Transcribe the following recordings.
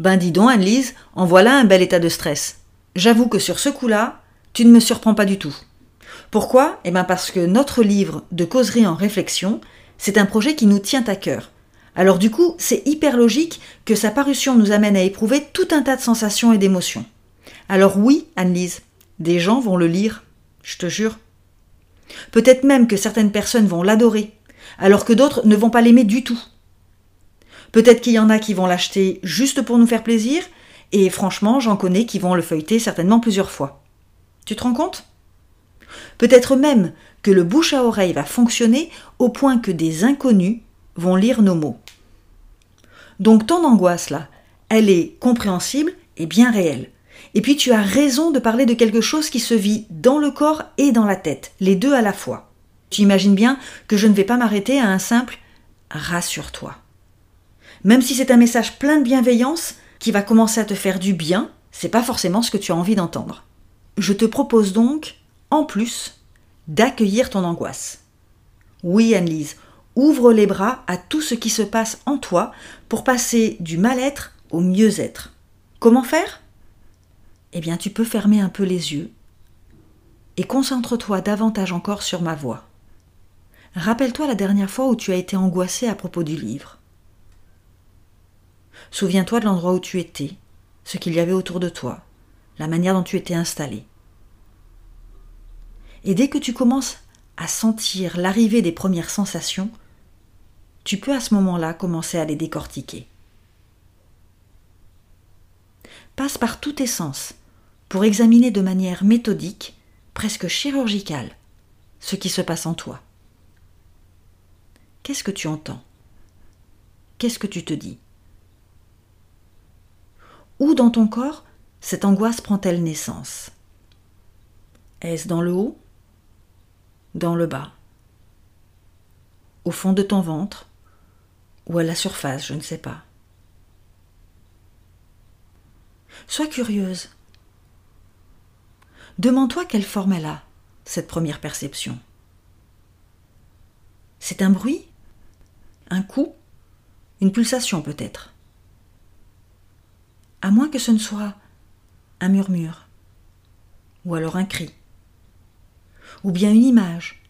Ben dis donc, Anne-Lise, en voilà un bel état de stress. J'avoue que sur ce coup-là, tu ne me surprends pas du tout. Pourquoi? Eh bien parce que notre livre de causerie en réflexion, c'est un projet qui nous tient à cœur. Alors du coup, c'est hyper logique que sa parution nous amène à éprouver tout un tas de sensations et d'émotions. Alors oui, Anne-Lise, des gens vont le lire, je te jure. Peut-être même que certaines personnes vont l'adorer, alors que d'autres ne vont pas l'aimer du tout. Peut-être qu'il y en a qui vont l'acheter juste pour nous faire plaisir, et franchement, j'en connais qui vont le feuilleter certainement plusieurs fois. Tu te rends compte? Peut-être même que le bouche à oreille va fonctionner au point que des inconnus vont lire nos mots. Donc ton angoisse là, elle est compréhensible et bien réelle. Et puis tu as raison de parler de quelque chose qui se vit dans le corps et dans la tête, les deux à la fois. Tu imagines bien que je ne vais pas m'arrêter à un simple rassure-toi. Même si c'est un message plein de bienveillance qui va commencer à te faire du bien, c'est pas forcément ce que tu as envie d'entendre. Je te propose donc, en plus, d'accueillir ton angoisse. Oui, Anne-Lise, ouvre les bras à tout ce qui se passe en toi pour passer du mal-être au mieux-être. Comment faire? Eh bien, tu peux fermer un peu les yeux et concentre-toi davantage encore sur ma voix. Rappelle-toi la dernière fois où tu as été angoissé à propos du livre. Souviens-toi de l'endroit où tu étais, ce qu'il y avait autour de toi, la manière dont tu étais installé. Et dès que tu commences à sentir l'arrivée des premières sensations, tu peux à ce moment-là commencer à les décortiquer. Passe par tous tes sens pour examiner de manière méthodique, presque chirurgicale, ce qui se passe en toi. Qu'est-ce que tu entends? Qu'est-ce que tu te dis? Où dans ton corps cette angoisse prend-elle naissance? Est-ce dans le haut? Dans le bas? Au fond de ton ventre? Ou à la surface, je ne sais pas? Sois curieuse. Demande-toi quelle forme elle a, cette première perception. C'est un bruit? Un coup? Une pulsation peut-être? À moins que ce ne soit un murmure, ou alors un cri, ou bien une image,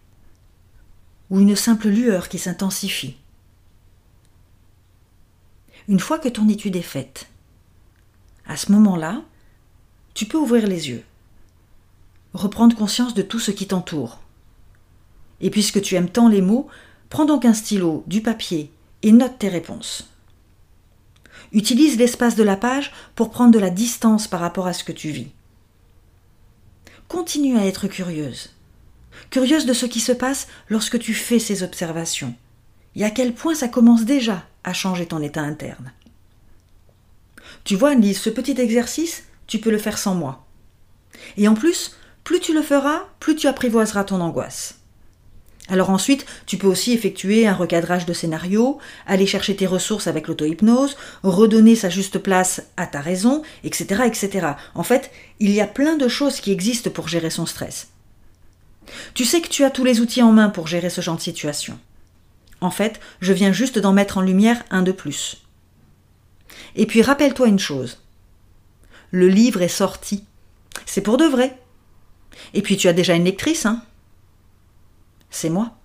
ou une simple lueur qui s'intensifie. Une fois que ton étude est faite, à ce moment-là, tu peux ouvrir les yeux, reprendre conscience de tout ce qui t'entoure. Et puisque tu aimes tant les mots, prends donc un stylo, du papier et note tes réponses. Utilise l'espace de la page pour prendre de la distance par rapport à ce que tu vis. Continue à être curieuse. Curieuse de ce qui se passe lorsque tu fais ces observations. Et à quel point ça commence déjà à changer ton état interne. Tu vois, Annelise, ce petit exercice, tu peux le faire sans moi. Et en plus, plus tu le feras, plus tu apprivoiseras ton angoisse. Alors ensuite, tu peux aussi effectuer un recadrage de scénario, aller chercher tes ressources avec l'auto-hypnose, redonner sa juste place à ta raison, etc., etc. En fait, il y a plein de choses qui existent pour gérer son stress. Tu sais que tu as tous les outils en main pour gérer ce genre de situation. En fait, je viens juste d'en mettre en lumière un de plus. Et puis rappelle-toi une chose. Le livre est sorti. C'est pour de vrai. Et puis tu as déjà une lectrice, hein c'est moi.